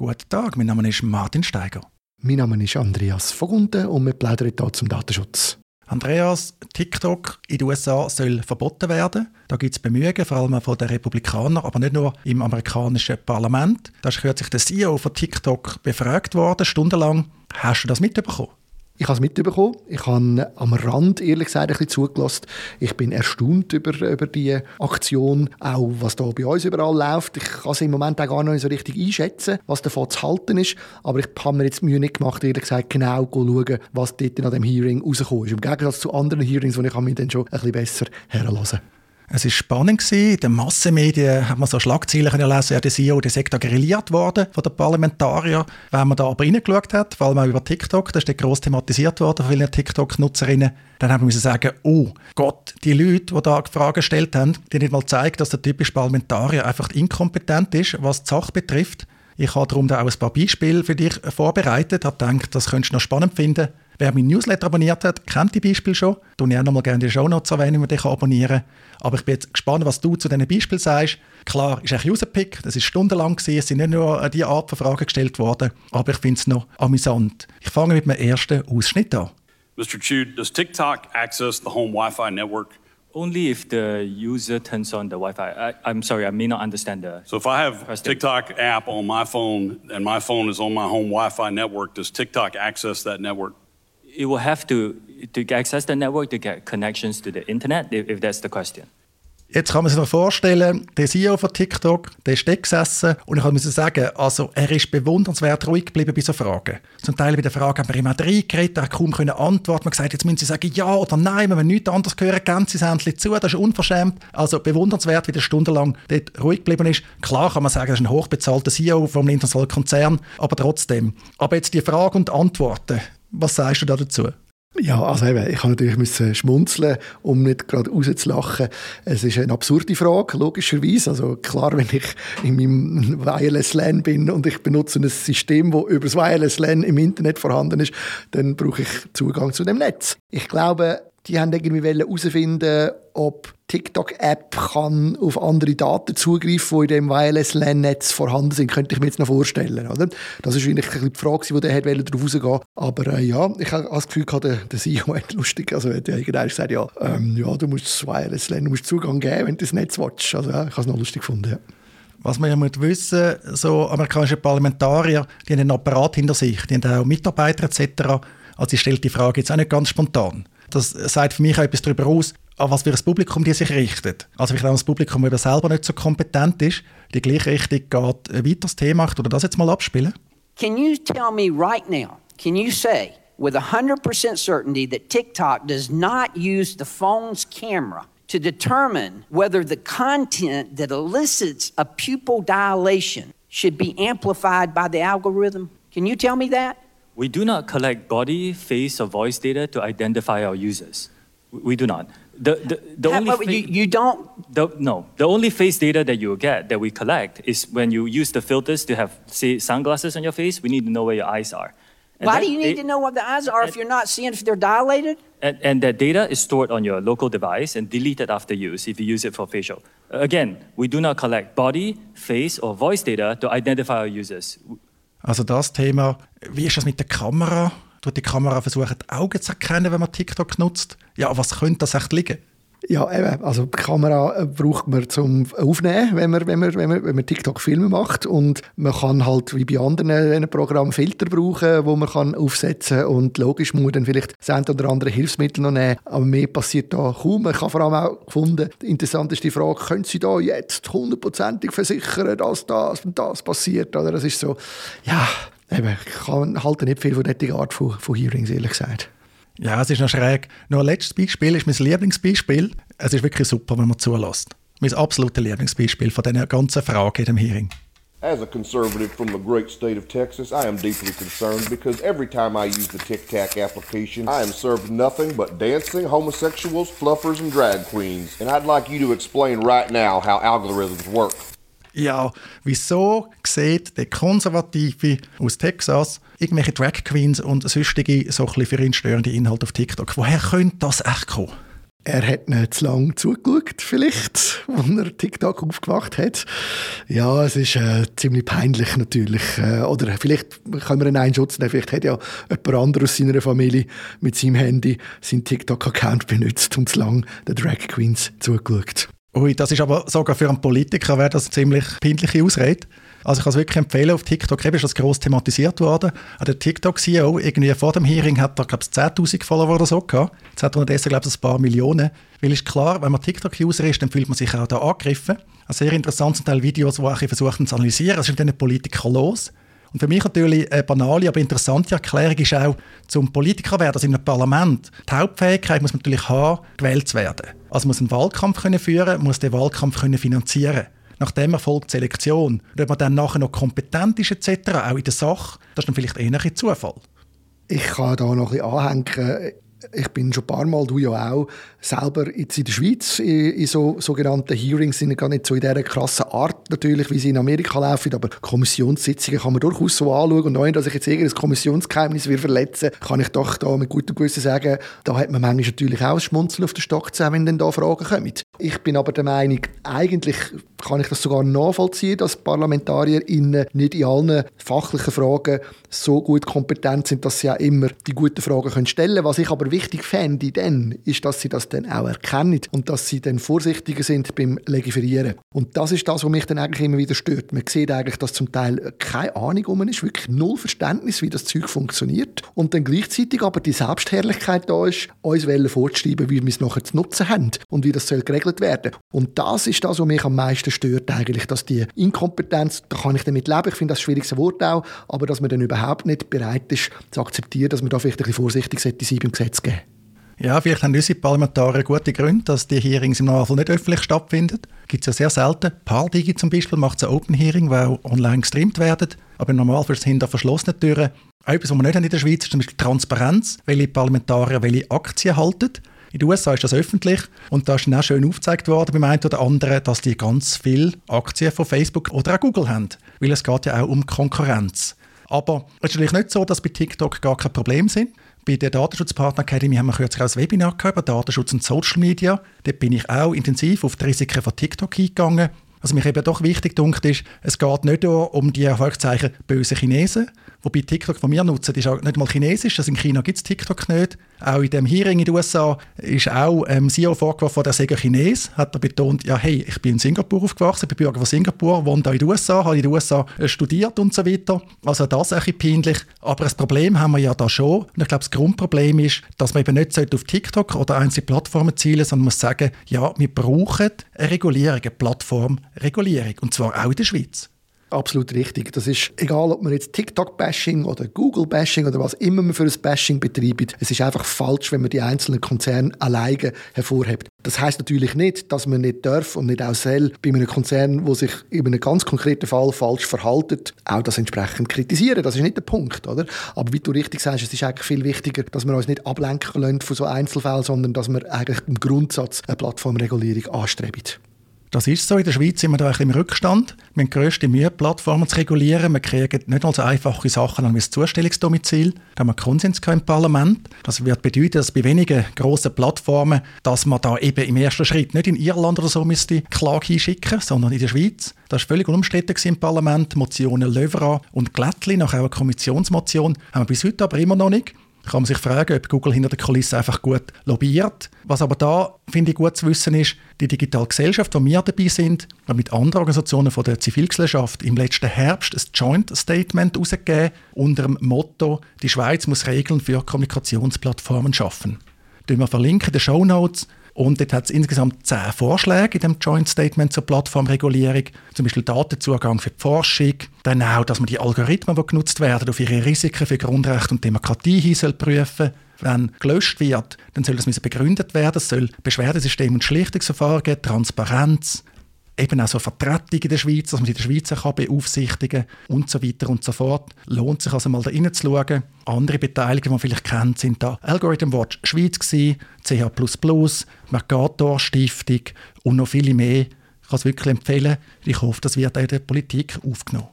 Guten Tag, mein Name ist Martin Steiger. Mein Name ist Andreas Vogunten und wir plaudern hier zum Datenschutz. Andreas, TikTok in den USA soll verboten werden. Da gibt es Bemühungen, vor allem von den Republikanern, aber nicht nur im amerikanischen Parlament. Da ist kürzlich der CEO von TikTok befragt worden, stundenlang. Hast du das mitbekommen? Ich habe es mitbekommen. Ich habe am Rand, ehrlich gesagt, ein bisschen zugelassen. Ich bin erstaunt über, über die Aktion, auch was da bei uns überall läuft. Ich kann es im Moment auch gar nicht so richtig einschätzen, was davon zu halten ist. Aber ich habe mir jetzt Mühe nicht gemacht, ehrlich gesagt, genau zu schauen, was dort an dem Hearing rausgekommen ist. Im Gegensatz zu anderen Hearings, wo ich mich dann schon ein bisschen besser herlassen es war spannend. In den Massenmedien hat man so Schlagzeilen lesen, ja, der CEO der da grilliert worden von den Parlamentariern. Wenn man da aber reingeschaut hat, vor allem auch über TikTok, das ist gross thematisiert worden von vielen TikTok-Nutzerinnen, dann haben wir sagen, oh Gott, die Leute, die da Fragen gestellt haben, die nicht mal zeigen, dass der typische Parlamentarier einfach inkompetent ist, was die Sache betrifft. Ich habe darum da auch ein paar Beispiele für dich vorbereitet, habe gedacht, das könntest du noch spannend finden. Wer mein Newsletter abonniert hat, kennt die Beispiele schon. Ich ich auch noch mal gerne die Show Notes erwähnen, wie man dich abonnieren kann. Aber ich bin jetzt gespannt, was du zu diesen Beispielen sagst. Klar, ist ein Userpick, das ist stundenlang gewesen. Es sind nicht nur diese Art von Fragen gestellt worden, aber ich finde es noch amüsant. Ich fange mit meinem ersten Ausschnitt an. Mr. Chu, does TikTok access the home Wi-Fi network? Only if the user turns on the Wi-Fi. I, am sorry, I may not understand the. So if I have TikTok app on my phone and my phone is on my home Wi-Fi network, does TikTok access that network? It will have to to access the network to get connections to the internet, if, if that's the question. Jetzt kann man sich noch vorstellen, der CEO von TikTok, der ist gesessen und ich muss sagen, also er ist bewundernswert ruhig geblieben bei so Fragen. Zum Teil bei den Fragen haben wir immer reingeredet, er kaum können antworten. Man hat gesagt, jetzt müssen sie sagen ja oder nein, wenn wir nichts anderes hören, geben sie das zu, das ist unverschämt. Also bewundernswert, wie der stundenlang dort ruhig geblieben ist. Klar kann man sagen, er ist ein hochbezahlter CEO einem internationalen Konzern, aber trotzdem. Aber jetzt die Fragen und Antworten, was sagst du da dazu? Ja, also eben, ich kann natürlich müssen schmunzeln, um nicht gerade rauszulachen. Es ist eine absurde Frage, logischerweise. Also klar, wenn ich in meinem Wireless LAN bin und ich benutze ein System, das über das Wireless LAN im Internet vorhanden ist, dann brauche ich Zugang zu dem Netz. Ich glaube, die haben irgendwie herausfinden, ob TikTok-App kann auf andere Daten zugreifen, die in dem Wireless-LAN-Netz vorhanden sind, könnte ich mir jetzt noch vorstellen. Oder? Das ist eigentlich die Frage, die der darauf rausgehen Aber äh, ja, ich habe das Gefühl, der, der CEO hat lustig, also hat irgendwann gesagt, ja, ähm, ja, du musst das Wireless-LAN, du musst Zugang geben, wenn du das Netz willst. Also ja, ich habe es noch lustig gefunden, ja. Was man ja muss wissen, so amerikanische Parlamentarier, die haben einen Apparat hinter sich, die haben auch Mitarbeiter etc. Also ich stelle die Frage jetzt auch nicht ganz spontan. Das sagt für mich auch etwas darüber aus, an was für ein Publikum die sich richtet. Also vielleicht auch das Publikum, das selber nicht so kompetent ist, die gleiche Richtung geht, weiter das Thema oder das jetzt mal abspielen? Can you tell me right now, can you say with 100% certainty that TikTok does not use the phone's camera to determine whether the content that elicits a pupil dilation should be amplified by the algorithm? Can you tell me that? We do not collect body, face, or voice data to identify our users. We do not. The, the, the only you, you, don't? The, no. The only face data that you get, that we collect, is when you use the filters to have, say, sunglasses on your face, we need to know where your eyes are. And Why that, do you need it, to know what the eyes are and, if you're not seeing if they're dilated? And, and that data is stored on your local device and deleted after use if you use it for facial. Again, we do not collect body, face, or voice data to identify our users. Also das Thema, wie ist das mit der Kamera? Tut die Kamera versuchen, die Augen zu erkennen, wenn man TikTok nutzt? Ja, was könnte das echt liegen? Ja, eben. Also die Kamera äh, braucht man zum Aufnehmen, wenn man, wenn man, wenn man, wenn man TikTok-Filme macht. Und man kann halt wie bei anderen Programmen Filter brauchen, wo man kann aufsetzen kann. Und logisch muss man dann vielleicht eine oder andere Hilfsmittel noch nehmen. Aber mehr passiert da kaum. Ich habe vor allem auch gefunden, die interessanteste Frage, können Sie da jetzt hundertprozentig versichern, dass das und das passiert? Oder das ist so, ja, eben, ich kann halte nicht viel von dieser Art von, von Hearings, ehrlich gesagt. Ja, es ist noch schräg. Noch ein letztes Beispiel ist mein Lieblingsbeispiel. Es ist wirklich super, wenn man zulässt. Mein absolutes Lieblingsbeispiel von dieser ganzen Frage in dem Hearing. As a conservative from the great state of Texas, I am deeply concerned because every time I use the Tic Tac application, I am served nothing but dancing, homosexuals, fluffers, and drag queens. And I'd like you to explain right now how algorithms work. Ja, wieso sieht der Konservative aus Texas irgendwelche Drag Queens und sonstige so für ihn störende Inhalte auf TikTok? Woher könnte das echt kommen? Er hat nicht zu lange zugeschaut, vielleicht, als er TikTok aufgemacht hat. Ja, es ist äh, ziemlich peinlich natürlich. Äh, oder vielleicht können wir einen Schutz nehmen. Vielleicht hat ja jemand anderes aus seiner Familie mit seinem Handy seinen TikTok-Account benutzt und zu lange den Drag Queens zugeschaut. Ui, das ist aber sogar für einen Politiker wäre das ziemlich pindliche Ausrede. Also ich kann es wirklich empfehlen, auf TikTok eben ist das gross thematisiert worden. Auch der TikTok-CEO, irgendwie vor dem Hearing hat er, glaube ich, 10'000 Follower oder so gehabt. Jetzt hat er unterdessen, glaube ich, ein paar Millionen. Weil ist klar, wenn man TikTok-User ist, dann fühlt man sich auch da angegriffen. Ein sehr interessantes Teil Videos, wo ich versuchen zu analysieren, was ist mit diesen Politikern los. Und für mich natürlich eine banale, aber interessante Erklärung ist auch, zum Politiker werden, also in einem Parlament, die Hauptfähigkeit muss man natürlich haben, gewählt zu werden. Also muss einen Wahlkampf können führen, muss den Wahlkampf können finanzieren Nachdem erfolgt die Selektion. Und ob man dann nachher noch kompetent ist etc., auch in der Sache, das ist dann vielleicht eher ein Zufall. Ich kann da noch ein bisschen anhängen ich bin schon ein paar Mal, du ja auch, selber jetzt in der Schweiz in, in so sogenannten Hearings sind gar nicht so in dieser krassen Art natürlich, wie sie in Amerika laufen, aber Kommissionssitzungen kann man durchaus so anschauen und ohne, dass ich jetzt irgendein Kommissionsgeheimnis will verletzen, kann ich doch da mit gutem Gewissen sagen, da hat man manchmal natürlich auch ein Schmunzeln auf den Stock zusammen, wenn dann da Fragen kommen. Ich bin aber der Meinung, eigentlich kann ich das sogar nachvollziehen, dass Parlamentarier nicht in allen fachlichen Fragen so gut kompetent sind, dass sie auch immer die guten Fragen können stellen können. Was ich aber wichtig fände, dann, ist, dass sie das dann auch erkennen und dass sie dann vorsichtiger sind beim Legiferieren. Und das ist das, was mich dann eigentlich immer wieder stört. Man sieht eigentlich, dass zum Teil keine Ahnung um ist, wirklich null Verständnis, wie das Zeug funktioniert und dann gleichzeitig aber die Selbstherrlichkeit da ist, uns vorzuschreiben, wie wir es nachher zu nutzen haben und wie das soll geregelt werden. Und das ist das, was mich am meisten stört eigentlich, dass die Inkompetenz, da kann ich damit leben, ich finde das ein schwieriges Wort auch, aber dass man dann überhaupt nicht bereit ist zu akzeptieren, dass man da vielleicht ein bisschen vorsichtig sein sollte beim Gesetz geben. Ja, vielleicht haben unsere Parlamentarier gute Gründe, dass die Hearings im Normalfall nicht öffentlich stattfinden. Gibt es ja sehr selten. Pardigi zum Beispiel macht ein Open Hearing, weil online gestreamt werden. Aber im Normalfall es hinter verschlossenen Türen. Auch etwas, was wir nicht haben in der Schweiz, ist zum Beispiel Transparenz, welche Parlamentarier welche Aktien halten. In den USA ist das öffentlich und da ist dann auch schön aufgezeigt worden beim einen oder anderen, dass die ganz viele Aktien von Facebook oder auch Google haben. Weil es geht ja auch um Konkurrenz. Aber es ist natürlich nicht so, dass bei TikTok gar kein Problem sind. Bei der Datenschutzpartner Academy haben wir kürzlich auch ein Webinar gehabt über Datenschutz und Social Media. Dort bin ich auch intensiv auf die Risiken von TikTok eingegangen. Was mich eben doch wichtig dunkt ist, es geht nicht nur um die Erfolgszeichen böse Chinesen, Wobei TikTok, das wir nutzen, ist auch nicht mal chinesisch. Also in China gibt es TikTok nicht. Auch in dem Hearing in den USA ist auch ähm, CEO vorgeworfen, der sei Chines. Hat er betont, ja hey, ich bin in Singapur aufgewachsen, bin Bürger von Singapur, wohne da in den USA, habe in den USA äh, studiert und so weiter. Also das ist ein peinlich. Aber das Problem haben wir ja da schon. Und ich glaube, das Grundproblem ist, dass man eben nicht auf TikTok oder einzelne Plattformen zielen sondern muss sagen, ja, wir brauchen eine Regulierung, eine Plattformregulierung. Und zwar auch in der Schweiz. Absolut richtig. Das ist egal, ob man jetzt TikTok-Bashing oder Google-Bashing oder was immer man für ein Bashing betreibt. Es ist einfach falsch, wenn man die einzelnen Konzerne alleine hervorhebt. Das heißt natürlich nicht, dass man nicht darf und nicht auch soll bei einem Konzern, wo sich in einem ganz konkreten Fall falsch verhaltet, auch das entsprechend kritisieren. Das ist nicht der Punkt, oder? Aber wie du richtig sagst, es ist eigentlich viel wichtiger, dass wir uns nicht ablenken lassen von so Einzelfällen, sondern dass wir eigentlich im Grundsatz eine Plattformregulierung anstreben. Das ist so. In der Schweiz sind wir da ein bisschen im Rückstand. Wir haben grösste Mühe, Plattformen zu regulieren. Wir kriegen nicht nur so einfache Sachen wie das Zustellungsdomizil. Da haben wir Konsens im Parlament. Das wird bedeuten, dass bei wenigen grossen Plattformen, dass man da eben im ersten Schritt nicht in Irland oder so müsste Klage hinschicken, sondern in der Schweiz. Das war völlig unumstritten im Parlament. Motionen Löwra und Glättli, nach einer Kommissionsmotion, haben wir bis heute aber immer noch nicht kann man sich fragen, ob Google hinter der Kulisse einfach gut lobbyiert. Was aber da, finde ich, gut zu wissen ist, die digitale Gesellschaft, wo wir dabei sind, hat mit anderen Organisationen von der Zivilgesellschaft im letzten Herbst ein Joint Statement herausgegeben unter dem Motto, die Schweiz muss Regeln für Kommunikationsplattformen schaffen. Wir verlinken in den Show Notes und dort hat es insgesamt zehn Vorschläge in dem Joint Statement zur Plattformregulierung. Zum Beispiel Datenzugang für die Forschung, dann auch, dass man die Algorithmen, die genutzt werden, auf ihre Risiken für Grundrechte und Demokratie hin soll prüfen wenn gelöscht wird, dann soll das begründet werden. Es soll Beschwerdesystem und Schlichtungsverfahren geben, Transparenz, eben auch so Vertretung in der Schweiz, dass man sie in der Schweiz kann beaufsichtigen und so weiter und so fort. Lohnt sich also mal da reinzuschauen. Andere Beteiligungen, die man vielleicht kennt, sind da Algorithm Watch Schweiz CH++, Mercator Stiftung und noch viele mehr. Ich kann es wirklich empfehlen. Ich hoffe, das wird auch in der Politik aufgenommen.